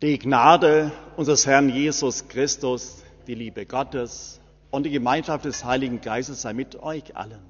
Die Gnade unseres Herrn Jesus Christus, die Liebe Gottes und die Gemeinschaft des Heiligen Geistes sei mit euch allen.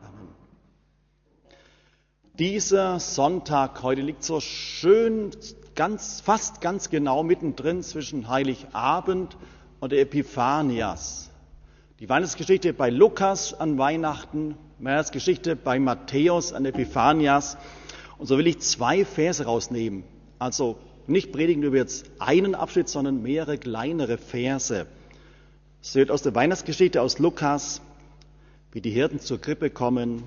Amen. Dieser Sonntag heute liegt so schön, ganz, fast ganz genau mittendrin zwischen Heiligabend und der Epiphanias. Die Weihnachtsgeschichte bei Lukas an Weihnachten, Weihnachtsgeschichte bei Matthäus an Epiphanias. Und so will ich zwei Verse rausnehmen. Also nicht predigen über jetzt einen Abschnitt, sondern mehrere kleinere Verse. Es wird aus der Weihnachtsgeschichte aus Lukas, wie die Hirten zur Krippe kommen.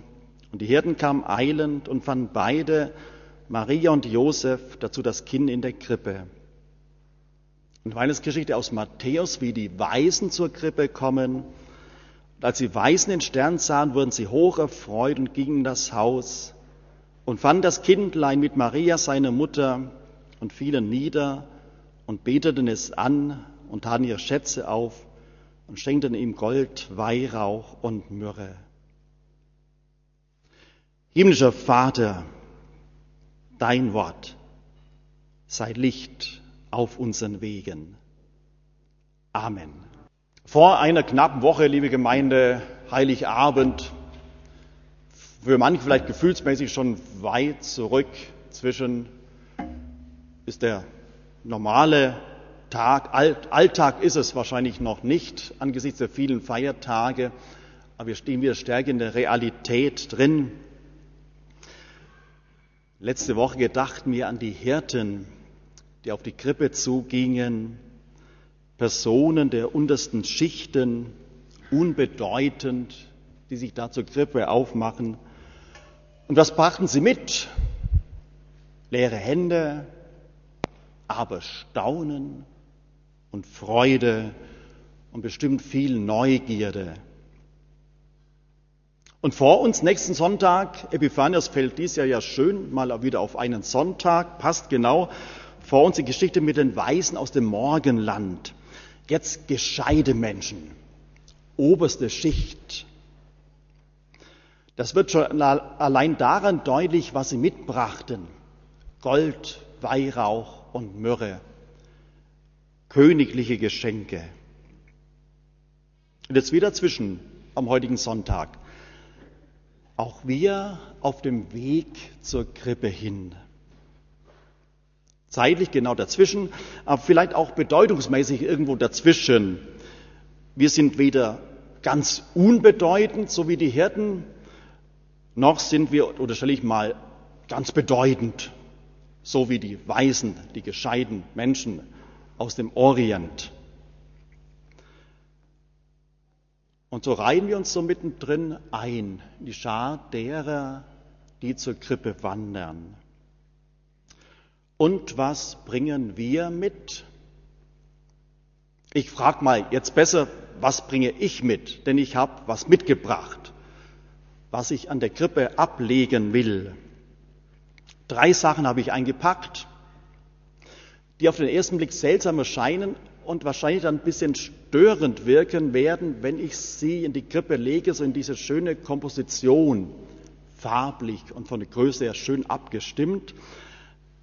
Und die Hirten kamen eilend und fanden beide, Maria und Josef, dazu das Kind in der Krippe. Und Weihnachtsgeschichte aus Matthäus, wie die Weisen zur Krippe kommen. Und als die Weisen den Stern sahen, wurden sie hoch erfreut und gingen in das Haus und fanden das Kindlein mit Maria, seiner Mutter, und fielen nieder und beteten es an und taten ihre Schätze auf und schenkten ihm Gold, Weihrauch und Myrrhe. Himmlischer Vater, dein Wort sei Licht auf unseren Wegen. Amen. Vor einer knappen Woche, liebe Gemeinde, Heiligabend, für manche vielleicht gefühlsmäßig schon weit zurück zwischen ist der normale Tag, Alltag ist es wahrscheinlich noch nicht angesichts der vielen Feiertage, aber wir stehen wieder stärker in der Realität drin. Letzte Woche gedacht mir an die Hirten, die auf die Krippe zugingen, Personen der untersten Schichten, unbedeutend, die sich da zur Krippe aufmachen. Und was brachten sie mit? Leere Hände, aber Staunen und Freude und bestimmt viel Neugierde. Und vor uns nächsten Sonntag, Epiphanias fällt dies Jahr ja schön mal wieder auf einen Sonntag, passt genau, vor uns die Geschichte mit den Weisen aus dem Morgenland. Jetzt gescheite Menschen, oberste Schicht. Das wird schon allein daran deutlich, was sie mitbrachten. Gold, Weihrauch, und Myrrhe, königliche Geschenke. Und jetzt wieder zwischen am heutigen Sonntag. Auch wir auf dem Weg zur Krippe hin. Zeitlich genau dazwischen, aber vielleicht auch bedeutungsmäßig irgendwo dazwischen. Wir sind weder ganz unbedeutend, so wie die Hirten, noch sind wir, oder stelle ich mal, ganz bedeutend, so wie die Weisen, die gescheiten Menschen aus dem Orient. Und so reihen wir uns so mittendrin ein, in die Schar derer, die zur Krippe wandern. Und was bringen wir mit? Ich frage mal jetzt besser, was bringe ich mit? Denn ich habe was mitgebracht, was ich an der Krippe ablegen will. Drei Sachen habe ich eingepackt, die auf den ersten Blick seltsam erscheinen und wahrscheinlich dann ein bisschen störend wirken werden, wenn ich sie in die Krippe lege, so in diese schöne Komposition, farblich und von der Größe her schön abgestimmt.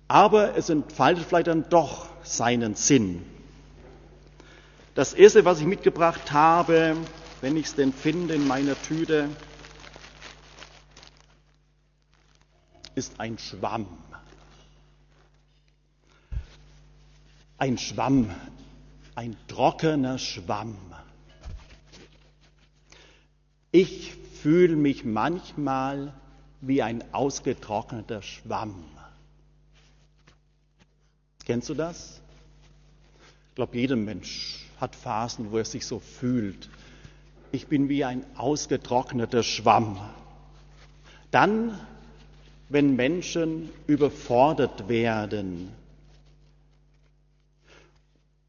Aber es entfaltet vielleicht dann doch seinen Sinn. Das erste, was ich mitgebracht habe, wenn ich es denn finde in meiner Tüte, ist ein Schwamm. Ein Schwamm, ein trockener Schwamm. Ich fühle mich manchmal wie ein ausgetrockneter Schwamm. Kennst du das? Ich glaube, jeder Mensch hat Phasen, wo er sich so fühlt. Ich bin wie ein ausgetrockneter Schwamm. Dann wenn Menschen überfordert werden.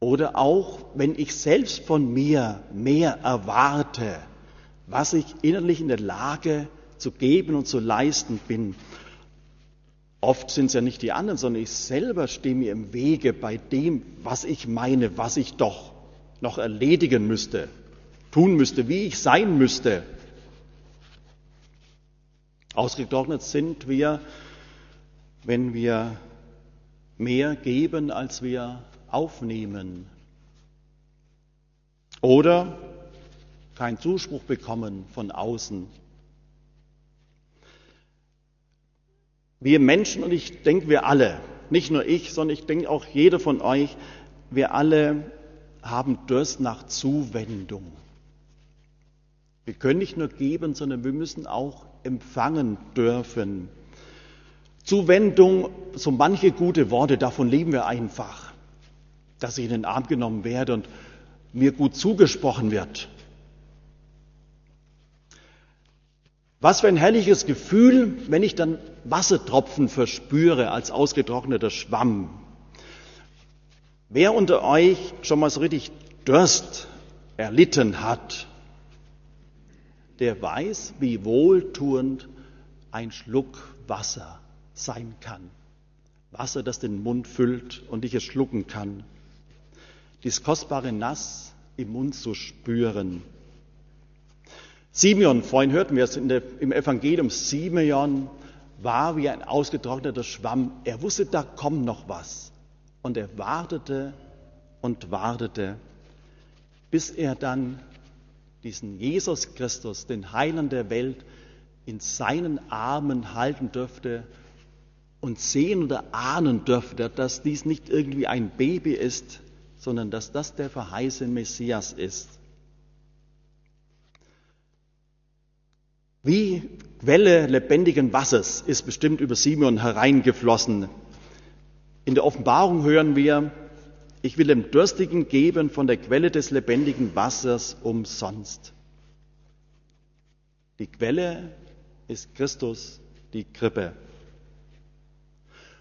Oder auch, wenn ich selbst von mir mehr erwarte, was ich innerlich in der Lage zu geben und zu leisten bin. Oft sind es ja nicht die anderen, sondern ich selber stehe mir im Wege bei dem, was ich meine, was ich doch noch erledigen müsste, tun müsste, wie ich sein müsste. Ausgetrocknet sind wir, wenn wir mehr geben, als wir aufnehmen. Oder keinen Zuspruch bekommen von außen. Wir Menschen, und ich denke wir alle, nicht nur ich, sondern ich denke auch jeder von euch, wir alle haben Durst nach Zuwendung. Wir können nicht nur geben, sondern wir müssen auch empfangen dürfen. Zuwendung, so manche gute Worte, davon leben wir einfach, dass ich in den Arm genommen werde und mir gut zugesprochen wird. Was für ein herrliches Gefühl, wenn ich dann Wassertropfen verspüre als ausgetrockneter Schwamm. Wer unter euch schon mal so richtig Durst erlitten hat, der weiß, wie wohltuend ein Schluck Wasser sein kann. Wasser, das den Mund füllt und ich es schlucken kann. Dies kostbare Nass im Mund zu spüren. Simeon, vorhin hörten wir es der, im Evangelium, Simeon war wie ein ausgetrockneter Schwamm. Er wusste, da kommt noch was. Und er wartete und wartete, bis er dann diesen Jesus Christus, den Heiland der Welt, in seinen Armen halten dürfte und sehen oder ahnen dürfte, dass dies nicht irgendwie ein Baby ist, sondern dass das der verheißene Messias ist. Wie Quelle lebendigen Wassers ist bestimmt über Simeon hereingeflossen. In der Offenbarung hören wir, ich will dem Durstigen geben von der Quelle des lebendigen Wassers umsonst. Die Quelle ist Christus, die Krippe.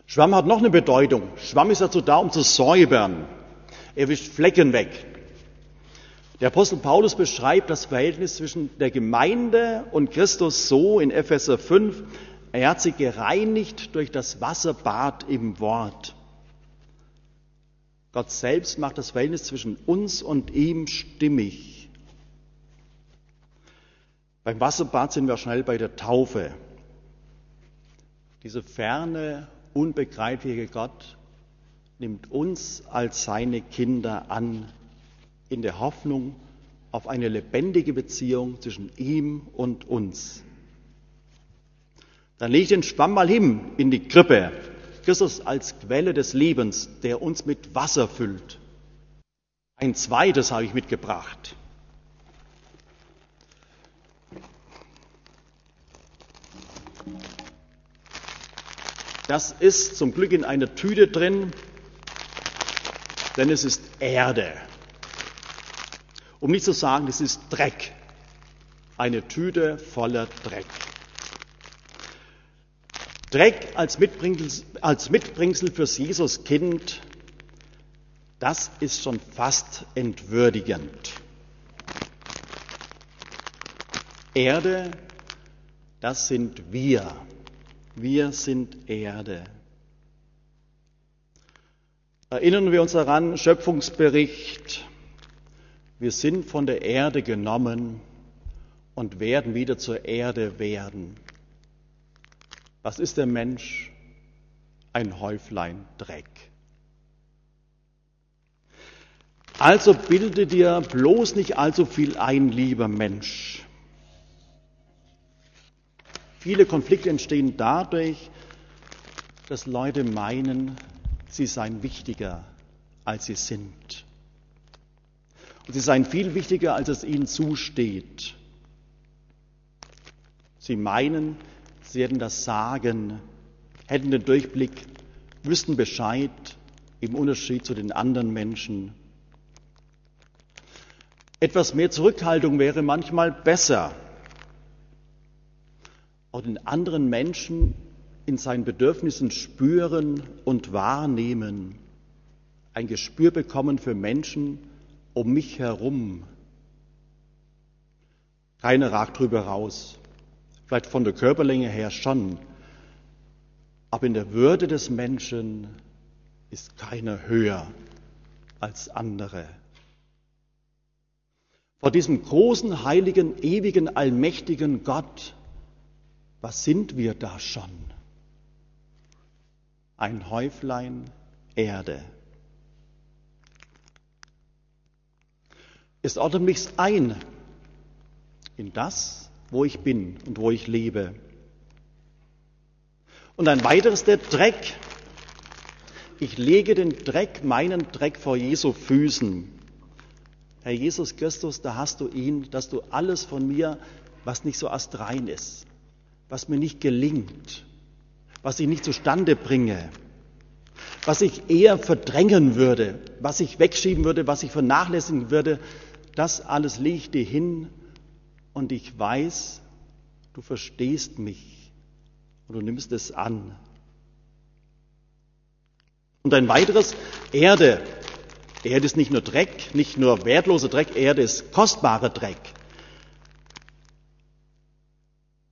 Schwamm hat noch eine Bedeutung. Schwamm ist dazu da, um zu säubern. Er wischt Flecken weg. Der Apostel Paulus beschreibt das Verhältnis zwischen der Gemeinde und Christus so in Epheser 5. Er hat sie gereinigt durch das Wasserbad im Wort. Gott selbst macht das Verhältnis zwischen uns und ihm stimmig. Beim Wasserbad sind wir schnell bei der Taufe. Diese ferne, unbegreifliche Gott nimmt uns als seine Kinder an in der Hoffnung auf eine lebendige Beziehung zwischen ihm und uns. Dann leg den Schwamm mal hin in die Krippe. Christus als Quelle des Lebens, der uns mit Wasser füllt. Ein zweites habe ich mitgebracht. Das ist zum Glück in einer Tüte drin, denn es ist Erde. Um nicht zu sagen, es ist Dreck. Eine Tüte voller Dreck. Dreck als Mitbringsel, als Mitbringsel fürs Jesuskind, das ist schon fast entwürdigend. Erde, das sind wir. Wir sind Erde. Erinnern wir uns daran, Schöpfungsbericht, wir sind von der Erde genommen und werden wieder zur Erde werden. Was ist der Mensch? Ein Häuflein Dreck. Also bilde dir bloß nicht allzu viel ein, lieber Mensch. Viele Konflikte entstehen dadurch, dass Leute meinen, sie seien wichtiger, als sie sind. Und sie seien viel wichtiger, als es ihnen zusteht. Sie meinen, sie hätten das Sagen, hätten den Durchblick, wüssten Bescheid im Unterschied zu den anderen Menschen. Etwas mehr Zurückhaltung wäre manchmal besser. Auch den anderen Menschen in seinen Bedürfnissen spüren und wahrnehmen. Ein Gespür bekommen für Menschen, um mich herum. Keiner ragt drüber raus. Vielleicht von der Körperlänge her schon. Aber in der Würde des Menschen ist keiner höher als andere. Vor diesem großen, heiligen, ewigen, allmächtigen Gott, was sind wir da schon? Ein Häuflein Erde. Es ordnet mich ein in das, wo ich bin und wo ich lebe. Und ein weiteres der Dreck. Ich lege den Dreck, meinen Dreck vor Jesu Füßen. Herr Jesus Christus, da hast du ihn, dass du alles von mir, was nicht so astrein ist, was mir nicht gelingt, was ich nicht zustande bringe, was ich eher verdrängen würde, was ich wegschieben würde, was ich vernachlässigen würde, das alles lege ich dir hin und ich weiß, du verstehst mich und du nimmst es an. Und ein weiteres, Erde. Erde ist nicht nur Dreck, nicht nur wertloser Dreck, Erde ist kostbarer Dreck.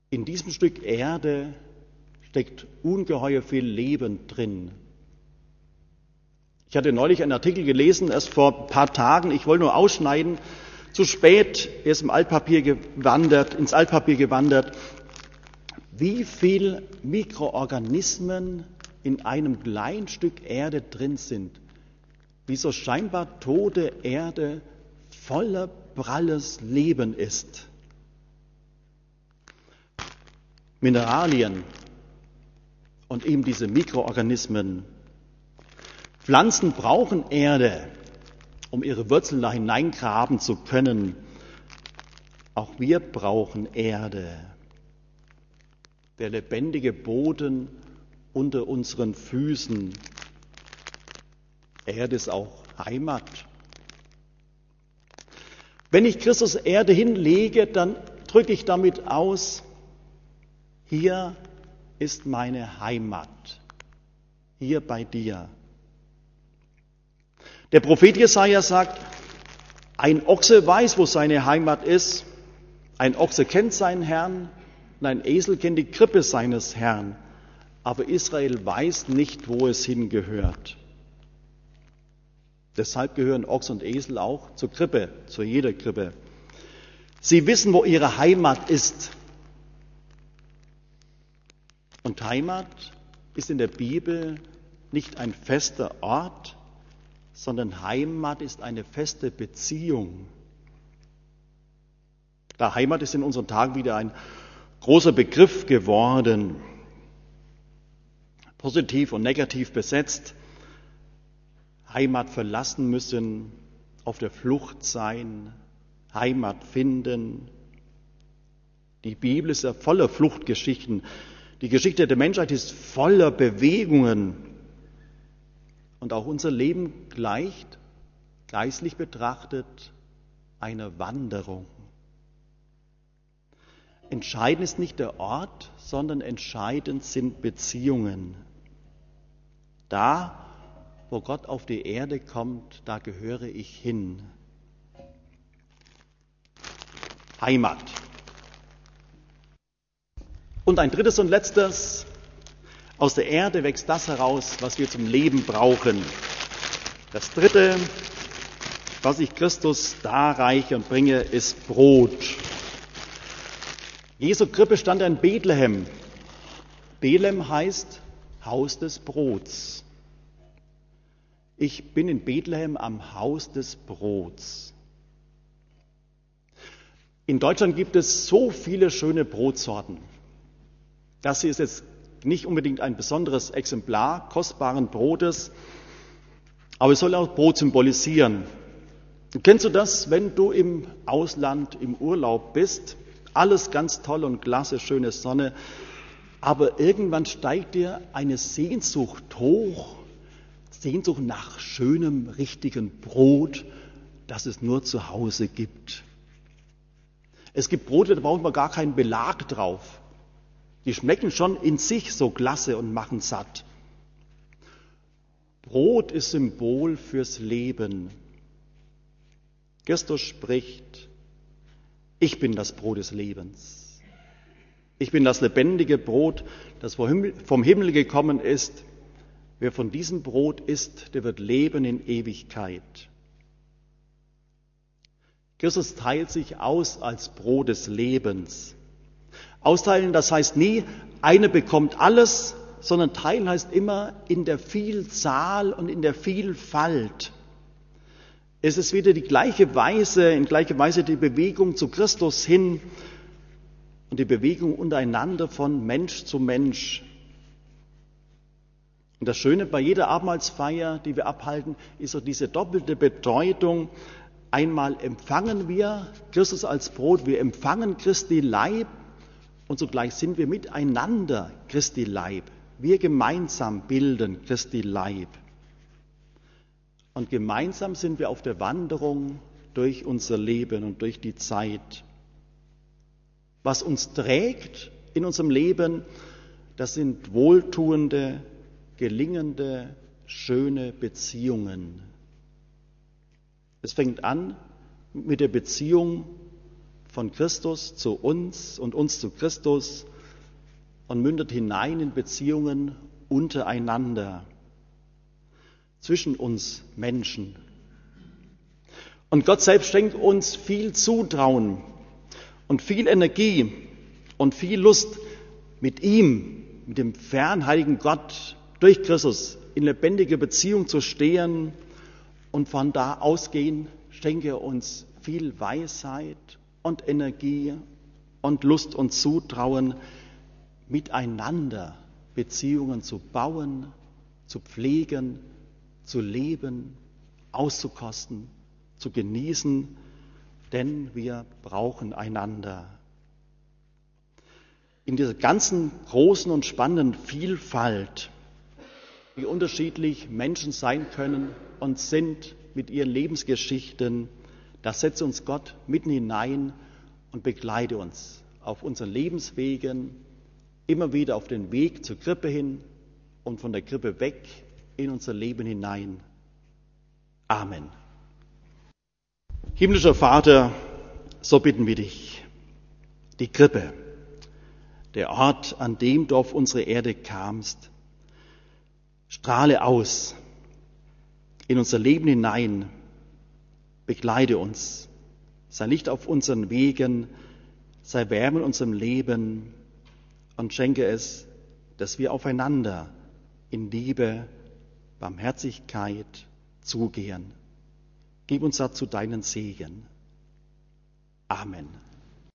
In diesem Stück Erde steckt ungeheuer viel Leben drin. Ich hatte neulich einen Artikel gelesen, erst vor ein paar Tagen, ich wollte nur ausschneiden, zu spät, er ist im Altpapier gewandert, ins Altpapier gewandert, wie viel Mikroorganismen in einem kleinen Stück Erde drin sind. Wie so scheinbar tote Erde voller pralles Leben ist. Mineralien und eben diese Mikroorganismen. Pflanzen brauchen Erde um ihre Wurzeln da hineingraben zu können. Auch wir brauchen Erde. Der lebendige Boden unter unseren Füßen. Erde ist auch Heimat. Wenn ich Christus Erde hinlege, dann drücke ich damit aus, hier ist meine Heimat, hier bei dir. Der Prophet Jesaja sagt, ein Ochse weiß, wo seine Heimat ist. Ein Ochse kennt seinen Herrn und ein Esel kennt die Krippe seines Herrn. Aber Israel weiß nicht, wo es hingehört. Deshalb gehören Ochs und Esel auch zur Krippe, zu jeder Krippe. Sie wissen, wo ihre Heimat ist. Und Heimat ist in der Bibel nicht ein fester Ort, sondern Heimat ist eine feste Beziehung. Da Heimat ist in unseren Tagen wieder ein großer Begriff geworden, positiv und negativ besetzt. Heimat verlassen müssen, auf der Flucht sein, Heimat finden. Die Bibel ist ja voller Fluchtgeschichten. Die Geschichte der Menschheit ist voller Bewegungen. Und auch unser Leben gleicht, geistlich betrachtet, einer Wanderung. Entscheidend ist nicht der Ort, sondern entscheidend sind Beziehungen. Da, wo Gott auf die Erde kommt, da gehöre ich hin. Heimat. Und ein drittes und letztes, aus der Erde wächst das heraus, was wir zum Leben brauchen. Das dritte, was ich Christus darreiche und bringe, ist Brot. Jesu Krippe stand in Bethlehem. Bethlehem heißt Haus des Brots. Ich bin in Bethlehem am Haus des Brots. In Deutschland gibt es so viele schöne Brotsorten. Das hier ist jetzt nicht unbedingt ein besonderes Exemplar kostbaren Brotes, aber es soll auch Brot symbolisieren. Kennst du das, wenn du im Ausland im Urlaub bist? Alles ganz toll und klasse, schöne Sonne, aber irgendwann steigt dir eine Sehnsucht hoch, Sehnsucht nach schönem, richtigen Brot, das es nur zu Hause gibt. Es gibt Brote, da brauchen wir gar keinen Belag drauf. Die schmecken schon in sich so klasse und machen satt. Brot ist Symbol fürs Leben. Christus spricht, ich bin das Brot des Lebens. Ich bin das lebendige Brot, das vom Himmel gekommen ist. Wer von diesem Brot isst, der wird leben in Ewigkeit. Christus teilt sich aus als Brot des Lebens. Austeilen, das heißt nie, eine bekommt alles, sondern Teil heißt immer in der Vielzahl und in der Vielfalt. Es ist wieder die gleiche Weise, in gleicher Weise die Bewegung zu Christus hin und die Bewegung untereinander von Mensch zu Mensch. Und das Schöne bei jeder Abendmahlsfeier, die wir abhalten, ist so diese doppelte Bedeutung. Einmal empfangen wir Christus als Brot, wir empfangen Christi Leib und zugleich sind wir miteinander Christi Leib. Wir gemeinsam bilden Christi Leib. Und gemeinsam sind wir auf der Wanderung durch unser Leben und durch die Zeit. Was uns trägt in unserem Leben, das sind wohltuende, gelingende, schöne Beziehungen. Es fängt an mit der Beziehung von Christus zu uns und uns zu Christus und mündet hinein in Beziehungen untereinander, zwischen uns Menschen. Und Gott selbst schenkt uns viel Zutrauen und viel Energie und viel Lust, mit ihm, mit dem fernheiligen Gott durch Christus in lebendiger Beziehung zu stehen und von da ausgehen, schenke er uns viel Weisheit und Energie und Lust und Zutrauen, miteinander Beziehungen zu bauen, zu pflegen, zu leben, auszukosten, zu genießen, denn wir brauchen einander. In dieser ganzen großen und spannenden Vielfalt, wie unterschiedlich Menschen sein können und sind mit ihren Lebensgeschichten, da setze uns Gott mitten hinein und begleite uns auf unseren Lebenswegen, immer wieder auf den Weg zur Krippe hin und von der Krippe weg in unser Leben hinein. Amen. Himmlischer Vater, so bitten wir dich, die Krippe, der Ort, an dem du auf unsere Erde kamst, strahle aus in unser Leben hinein, begleite uns, sei Licht auf unseren Wegen, sei Wärme in unserem Leben und schenke es, dass wir aufeinander in Liebe, Barmherzigkeit zugehen. Gib uns dazu deinen Segen. Amen.